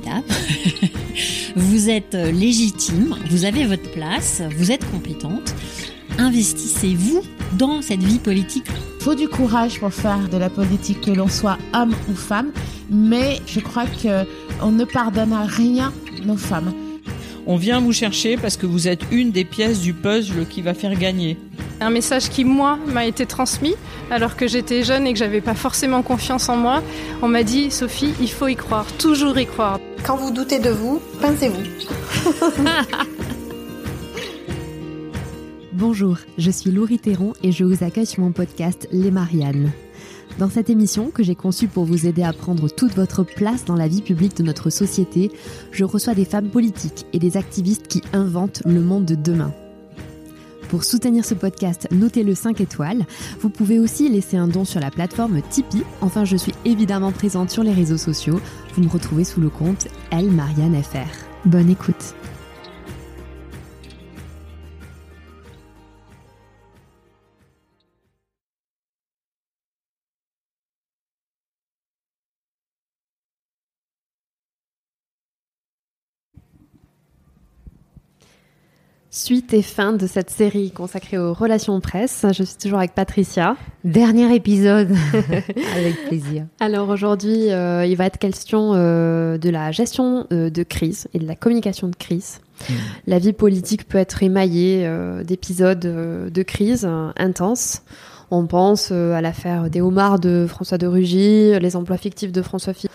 formidable. vous êtes légitime, vous avez votre place, vous êtes compétente. Investissez-vous dans cette vie politique. Il faut du courage pour faire de la politique, que l'on soit homme ou femme, mais je crois qu'on ne pardonne à rien nos femmes. On vient vous chercher parce que vous êtes une des pièces du puzzle qui va faire gagner. Un message qui, moi, m'a été transmis alors que j'étais jeune et que j'avais pas forcément confiance en moi. On m'a dit, Sophie, il faut y croire, toujours y croire. Quand vous doutez de vous, pincez-vous. Bonjour, je suis Laurie Théron et je vous accueille sur mon podcast Les Mariannes. Dans cette émission, que j'ai conçue pour vous aider à prendre toute votre place dans la vie publique de notre société, je reçois des femmes politiques et des activistes qui inventent le monde de demain. Pour soutenir ce podcast, notez-le 5 étoiles. Vous pouvez aussi laisser un don sur la plateforme Tipeee. Enfin, je suis évidemment présente sur les réseaux sociaux. Vous me retrouvez sous le compte Elle Marianne FR. Bonne écoute. Suite et fin de cette série consacrée aux relations presse. Je suis toujours avec Patricia. Dernier épisode, avec plaisir. Alors aujourd'hui, euh, il va être question euh, de la gestion euh, de crise et de la communication de crise. Mm. La vie politique peut être émaillée d'épisodes de crise intenses. On pense à l'affaire des homards de François de Rugy, les emplois fictifs de François Fillon.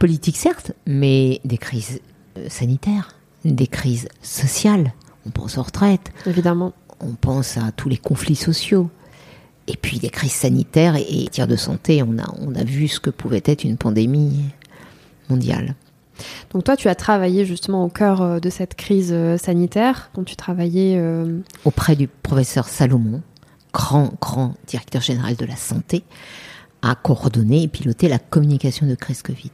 Politique certes, mais des crises sanitaires des crises sociales. On pense aux retraites. Évidemment. On pense à tous les conflits sociaux. Et puis des crises sanitaires et, tiers de santé. On a, on a vu ce que pouvait être une pandémie mondiale. Donc toi, tu as travaillé justement au cœur euh, de cette crise euh, sanitaire, quand tu travaillais... Euh, Auprès du professeur Salomon, grand, grand directeur général de la santé, à coordonner et piloter la communication de crise Covid.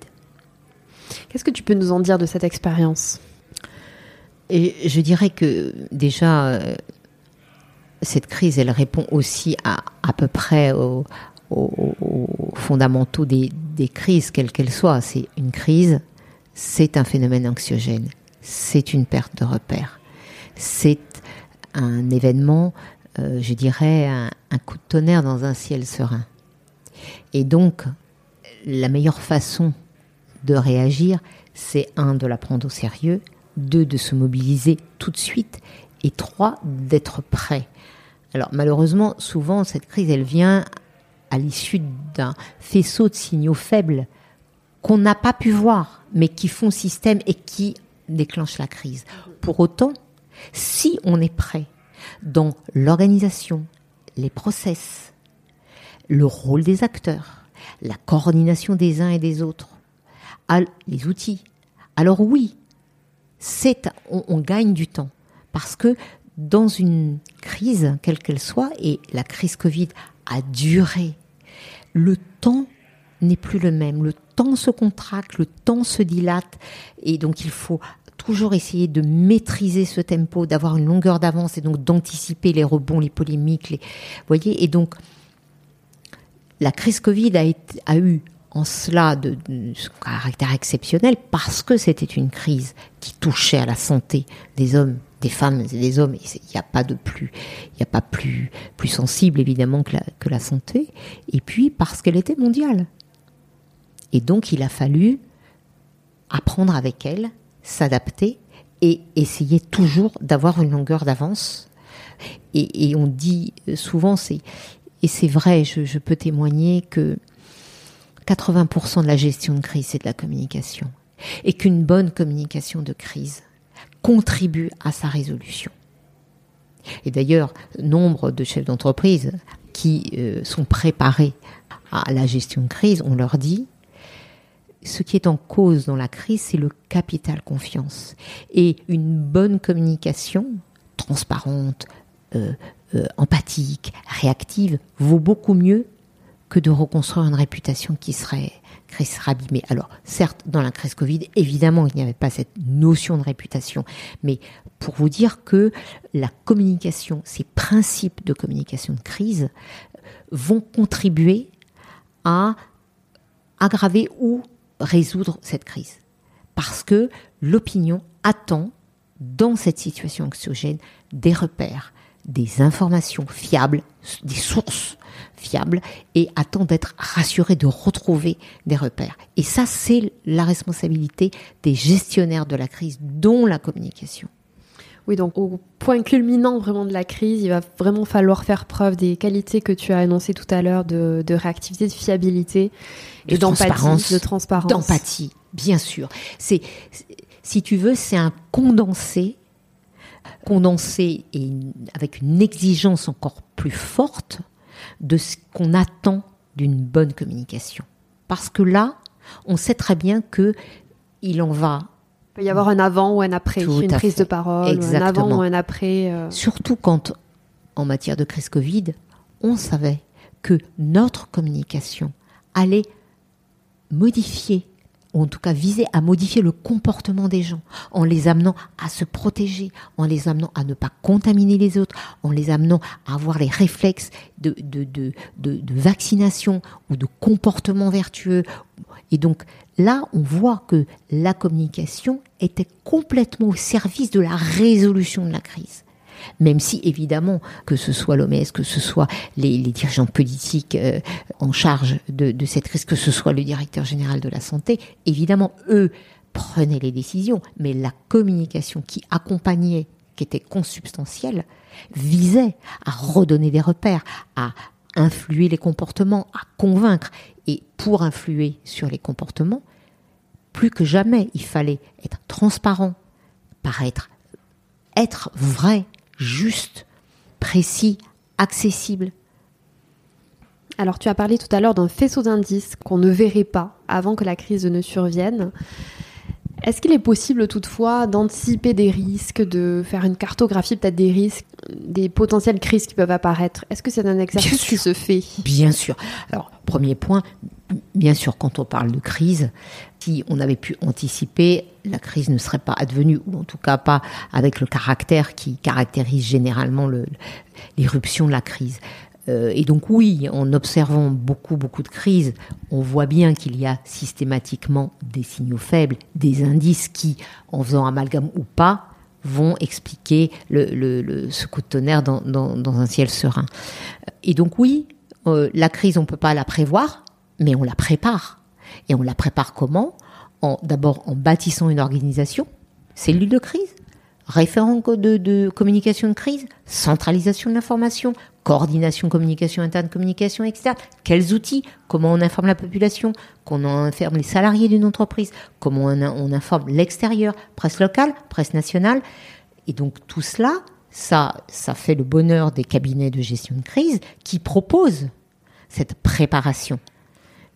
Qu'est-ce que tu peux nous en dire de cette expérience? Je dirais que déjà, euh, cette crise, elle répond aussi à à peu près aux, fondamentaux des, des crises, quelles qu'elles soient. C'est une crise, c'est un phénomène anxiogène, c'est une perte de repère, c'est un événement, euh, je dirais, un coup de tonnerre dans un ciel serein. Et donc, la meilleure façon de réagir, c'est un, de la prendre au sérieux, deux, de se mobiliser tout de suite, et trois, d'être prêt. Alors malheureusement, souvent, cette crise, elle vient à l'issue d'un faisceau de signaux faibles qu'on n'a pas pu voir, mais qui font système et qui déclenchent la crise. Pour autant, si on est prêt dans l'organisation, les process, le rôle des acteurs, la coordination des uns et des autres, les outils, alors oui, c'est on, gagne du temps parce que dans une crise, quelle qu'elle soit, et la crise Covid a duré, le temps n'est plus le même. Le temps se contracte, le temps se dilate, et donc il faut toujours essayer de maîtriser ce tempo, d'avoir une longueur d'avance et donc d'anticiper les rebonds, les polémiques, les, voyez. Et donc la crise Covid a, eu cela de, caractère exceptionnel parce que c'était une crise qui touchait à la santé des hommes, des femmes et des hommes. Il n'y a pas de plus, il a pas plus, plus sensible évidemment que la, que la santé. Et puis parce qu'elle était mondiale. Et donc il a fallu apprendre avec elle, s'adapter et essayer toujours d'avoir une longueur d'avance. Et, on dit souvent, c'est et c'est vrai, je peux témoigner que 80% de la gestion de crise, c'est de la communication. Et qu'une bonne communication de crise contribue à sa résolution. Et d'ailleurs, nombre de chefs d'entreprise qui euh, sont préparés à la gestion de crise, on leur dit, ce qui est en cause dans la crise, c'est le capital confiance. Et une bonne communication, transparente, euh, euh, empathique, réactive, vaut beaucoup mieux que de reconstruire une réputation qui serait, abîmée. Alors, certes, dans la crise Covid, évidemment, il n'y avait pas cette notion de réputation, mais pour vous dire que la communication, ces principes de communication de crise vont contribuer à aggraver ou résoudre cette crise. Parce que l'opinion attend, dans cette situation anxiogène, des repères, des informations fiables, des sources fiables, et attend d'être rassurée, de retrouver des repères. Et ça, c'est la responsabilité des gestionnaires de la crise, dont la communication. Oui, donc au point culminant vraiment de la crise, il va vraiment falloir faire preuve des qualités que tu as annoncées tout à l'heure de, réactivité, de fiabilité et d'empathie, de transparence. D'empathie, bien sûr. C'est, si tu veux, c'est un condensé, condensé et avec une exigence encore plus forte de ce qu'on attend d'une bonne communication. Parce que là, on sait très bien que il en va peut y avoir un avant ou un après, une prise de parole, un avant ou un après. Euh. Surtout quand, en matière de crise Covid, on savait que notre communication allait modifier, ou en tout cas viser à modifier le comportement des gens, en les amenant à se protéger, en les amenant à ne pas contaminer les autres, en les amenant à avoir les réflexes de, de, de, de vaccination ou de comportement vertueux. Et donc Là, on voit que la communication était complètement au service de la résolution de la crise. Même si, évidemment, que ce soit l'OMS, que ce soit les, dirigeants politiques euh, en charge de, de cette crise, que ce soit le directeur général de la santé, évidemment, eux prenaient les décisions, mais la communication qui accompagnait, qui était consubstantielle, visait à redonner des repères, à influer les comportements, à convaincre. Et pour influer sur les comportements, plus que jamais, il fallait être transparent, paraître, être vrai, juste, précis, accessible. Alors tu as parlé tout à l'heure d'un faisceau d'indices qu'on ne verrait pas avant que la crise ne survienne. Est-ce qu'il est possible toutefois d'anticiper des risques, de faire une cartographie peut-être des risques, des potentielles crises qui peuvent apparaître? Est-ce que c'est un exercice qui se fait? Bien sûr. Alors, premier point, bien sûr, quand on parle de crise, si on avait pu anticiper, la crise ne serait pas advenue, ou en tout cas pas avec le caractère qui caractérise généralement l'éruption de la crise. Euh, et donc oui, en observant beaucoup, beaucoup de crises, on voit bien qu'il y a systématiquement des signaux faibles, des indices qui, en faisant amalgame ou pas, vont expliquer le, ce coup de tonnerre dans, un ciel serein. Et donc oui, euh, la crise, on ne peut pas la prévoir, mais on la prépare. Et on la prépare comment? D'abord en bâtissant une organisation, cellule de crise, référent de, communication de crise, centralisation de l'information, coordination communication interne, communication externe, quels outils, comment on informe la population, comment on informe les salariés d'une entreprise, comment on, informe l'extérieur, presse locale, presse nationale. Et donc tout cela, ça, ça fait le bonheur des cabinets de gestion de crise qui proposent cette préparation,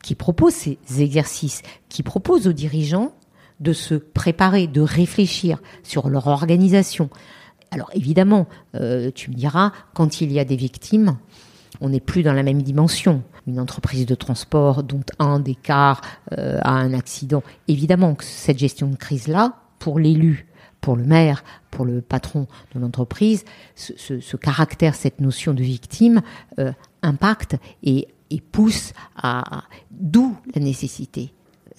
qui proposent ces exercices, qui proposent aux dirigeants de se préparer, de réfléchir sur leur organisation. Alors évidemment, euh, tu me diras, quand il y a des victimes, on n'est plus dans la même dimension. Une entreprise de transport dont un des quarts euh, a un accident. Évidemment que cette gestion de crise-là, pour l'élu, pour le maire, pour le patron de l'entreprise, ce, caractère, cette notion de victime euh, impacte et, et pousse à... D'où la nécessité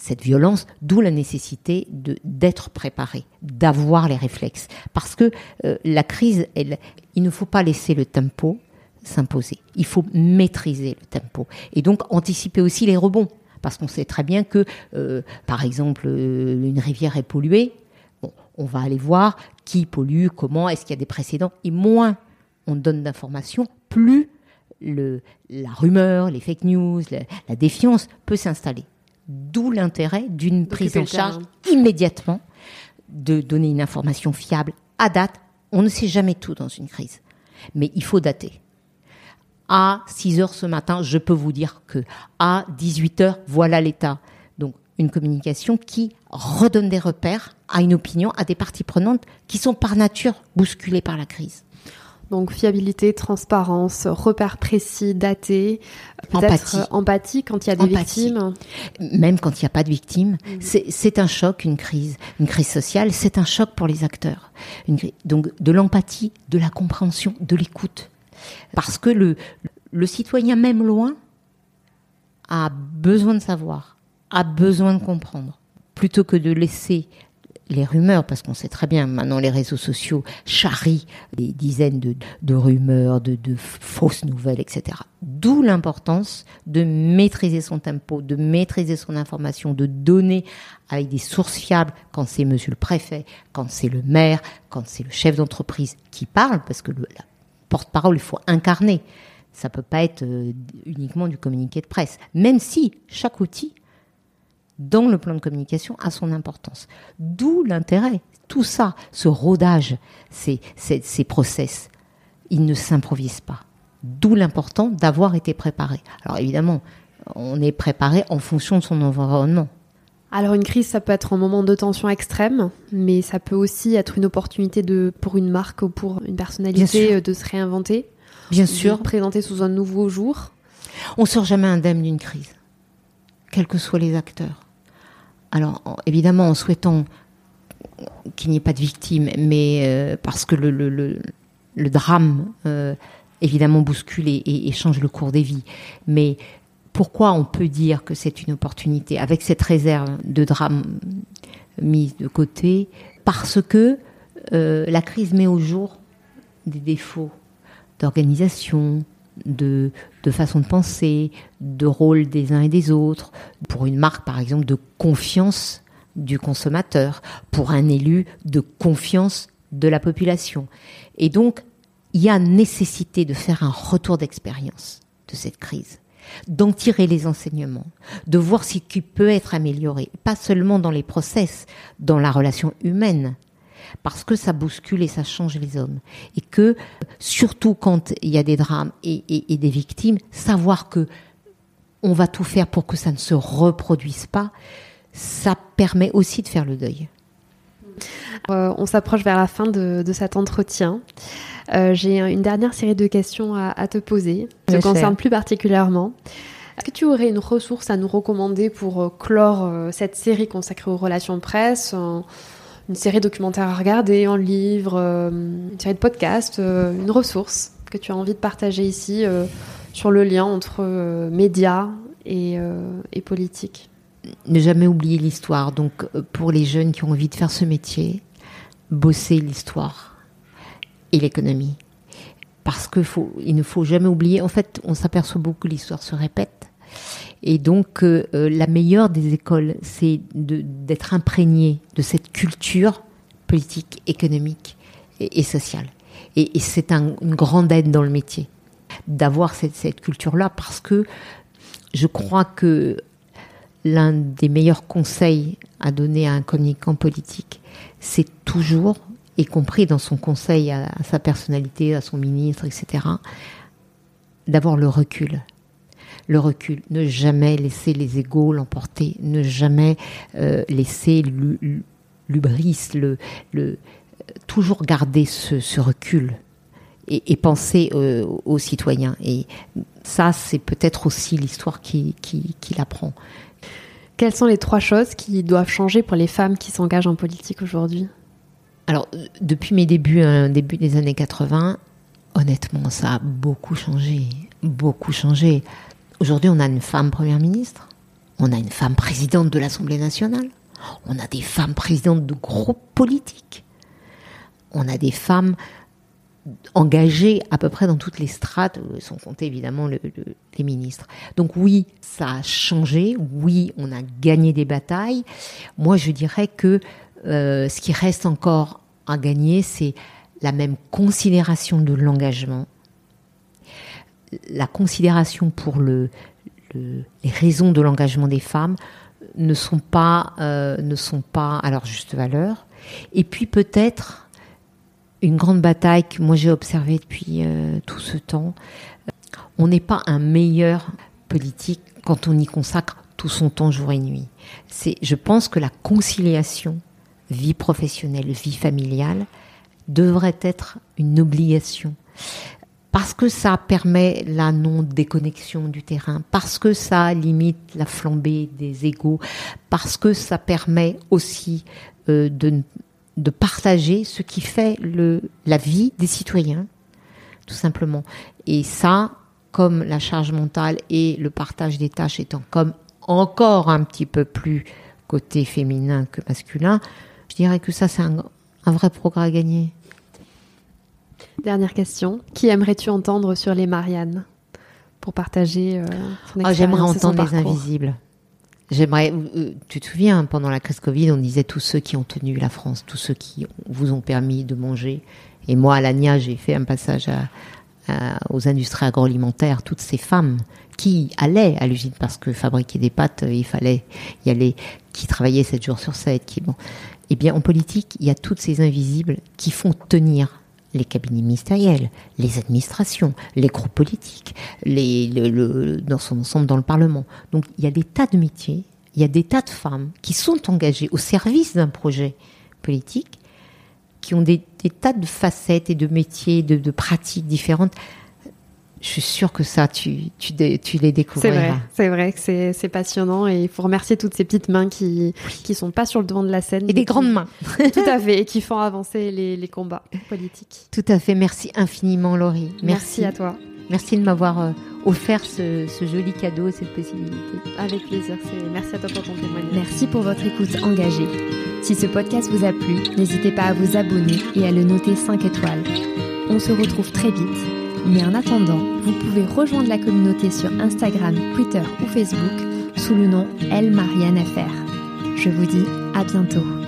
cette violence, d'où la nécessité de d'être préparé, d'avoir les réflexes, parce que euh, la crise, elle, il ne faut pas laisser le tempo s'imposer. Il faut maîtriser le tempo et donc anticiper aussi les rebonds, parce qu'on sait très bien que, euh, par exemple, euh, une rivière est polluée. On va aller voir qui pollue, comment, est-ce qu'il y a des précédents, et moins on donne d'informations, plus la rumeur, les fake news, la défiance peut s'installer. D'où l'intérêt d'une prise en charge immédiatement, de donner une information fiable à date. On ne sait jamais tout dans une crise, mais il faut dater. À 6 heures ce matin, je peux vous dire que à 18 heures, voilà l'état. Donc, une communication qui redonne des repères à une opinion, à des parties prenantes qui sont par nature bousculées par la crise. Donc fiabilité, transparence, repères précis, datés, empathie. empathie quand il y a des victimes. Même quand il n'y a pas de victimes, mm. c'est un choc, une crise, une crise sociale, c'est un choc pour les acteurs. donc de l'empathie, de la compréhension, de l'écoute. Parce que le, le citoyen, même loin, a besoin de savoir, a besoin de comprendre plutôt que de laisser les rumeurs, parce qu'on sait très bien maintenant les réseaux sociaux charrient des dizaines de, rumeurs, de, fausses nouvelles, etc. D'où l'importance de maîtriser son tempo, de maîtriser son information, de donner avec des sources fiables quand c'est monsieur le préfet, quand c'est le maire, quand c'est le chef d'entreprise qui parle, parce que le, porte-parole, il faut incarner. Ça peut pas être euh, uniquement du communiqué de presse, même si chaque outil dans le plan de communication a son importance. D'où l'intérêt. Tout ça, ce rodage, ces, ces, ces process, ils ne s'improvisent pas. D'où l'important d'avoir été préparé. Alors évidemment, on est préparé en fonction de son environnement. Alors une crise, ça peut être un moment de tension extrême, mais ça peut aussi être une opportunité de, pour une marque ou pour une personnalité de se réinventer. Bien sûr. De présenter sous un nouveau jour. On sort jamais indemne d'une crise, quels que soient les acteurs. Alors, évidemment, en souhaitant qu'il n'y ait pas de victimes, mais euh, parce que le, drame, euh, évidemment, bouscule et, change le cours des vies. Mais pourquoi on peut dire que c'est une opportunité avec cette réserve de drame mise de côté? Parce que euh, la crise met au jour des défauts d'organisation, de, façon de penser, de rôle des uns et des autres, pour une marque par exemple de confiance du consommateur, pour un élu de confiance de la population. Et donc, il y a nécessité de faire un retour d'expérience de cette crise, d'en tirer les enseignements, de voir ce qui peut être amélioré, pas seulement dans les process, dans la relation humaine, parce que ça bouscule et ça change les hommes. Et que, surtout quand il y a des drames et, et, et des victimes, savoir que on va tout faire pour que ça ne se reproduise pas, ça permet aussi de faire le deuil. Euh, on s'approche vers la fin de, de cet entretien. Euh, J'ai une dernière série de questions à, à te poser, qui te concerne plus particulièrement. Est-ce que tu aurais une ressource à nous recommander pour euh, clore cette série consacrée aux relations presse une série documentaire à regarder, un livre, euh, une série de podcasts, euh, une ressource que tu as envie de partager ici euh, sur le lien entre médias et, et, politique Ne jamais oublier l'histoire. Donc, pour les jeunes qui ont envie de faire ce métier, bosser l'histoire et l'économie. Parce qu'il ne faut jamais oublier, en fait, on s'aperçoit beaucoup que l'histoire se répète. Et donc, euh, la meilleure des écoles, c'est d'être imprégné de cette culture politique, économique et, sociale. Et, c'est un, une grande aide dans le métier d'avoir cette, culture-là parce que je crois que l'un des meilleurs conseils à donner à un communicant politique, c'est toujours, y compris dans son conseil à sa personnalité, à son ministre, etc., d'avoir le recul le recul, ne jamais laisser les égaux l'emporter, ne jamais euh, laisser l'ubris, le, le, toujours garder ce, ce recul et, et penser euh, aux citoyens. Et ça, c'est peut-être aussi l'histoire qui, qui, qui l'apprend. Quelles sont les trois choses qui doivent changer pour les femmes qui s'engagent en politique aujourd'hui? Alors, depuis mes débuts, hein, début des années 80, honnêtement, ça a beaucoup changé, beaucoup changé. Aujourd'hui, on a une femme première ministre, on a une femme présidente de l'Assemblée nationale, on a des femmes présidentes de groupes politiques, on a des femmes engagées à peu près dans toutes les strates, sans compter évidemment le, le, les ministres. Donc oui, ça a changé, oui, on a gagné des batailles. Moi, je dirais que euh, ce qui reste encore à gagner, c'est la même considération de l'engagement, la considération pour le, le, les raisons de l'engagement des femmes ne sont pas euh, ne sont pas à leur juste valeur. Et puis peut-être une grande bataille que moi j'ai observée depuis euh, tout ce temps. On n'est pas un meilleur politique quand on y consacre tout son temps jour et nuit. C'est, je pense que la conciliation vie professionnelle, vie familiale devrait être une obligation parce que ça permet la non-déconnexion du terrain, parce que ça limite la flambée des égaux, parce que ça permet aussi euh, de, partager ce qui fait la vie des citoyens, tout simplement. Et ça, comme la charge mentale et le partage des tâches étant comme encore un petit peu plus côté féminin que masculin, je dirais que ça, c'est un vrai progrès à gagner. Dernière question. Qui aimerais-tu entendre sur les Mariannes pour partager euh, son J'aimerais expérience son entendre les invisibles. J'aimerais. euh, Tu te souviens, pendant la crise Covid, on disait tous ceux qui ont tenu la France, tous ceux qui vous ont permis de manger. Et moi, à l'ANIA, j'ai fait un passage à- à- aux industries agroalimentaires, toutes ces femmes qui allaient à l'usine parce que fabriquer des pâtes, euh, il fallait y aller, qui travaillaient 7 jours sur 7. Qui, bon. Eh bien, en politique, il y a toutes ces invisibles qui font tenir les cabinets ministériels, les administrations, les groupes politiques, dans son ensemble dans le Parlement. Donc il y a des tas de métiers, il y a des tas de femmes qui sont engagées au service d'un projet politique, qui ont des, tas de facettes et de métiers, de pratiques différentes. Je suis sûre que ça, tu, tu, tu les C'est découvriras. vrai, c'est vrai que c'est c'est passionnant et il faut remercier toutes ces petites mains qui qui sont pas sur le devant de la scène. Et des qui- grandes mains. Tout à fait, et qui font avancer les, les combats politiques. Tout à fait. Merci infiniment, Laurie. Merci, à toi. Merci de m'avoir euh, offert ce, ce joli cadeau et cette possibilité. Avec plaisir. c'est- Merci à toi pour ton témoignage. Merci pour votre écoute engagée. Si ce podcast vous a plu, n'hésitez pas à vous abonner et à le noter 5 étoiles. On se retrouve très vite, mais en attendant, vous pouvez rejoindre la communauté sur Instagram, Twitter ou Facebook sous le nom Elle Marianne FR. Je vous dis à bientôt.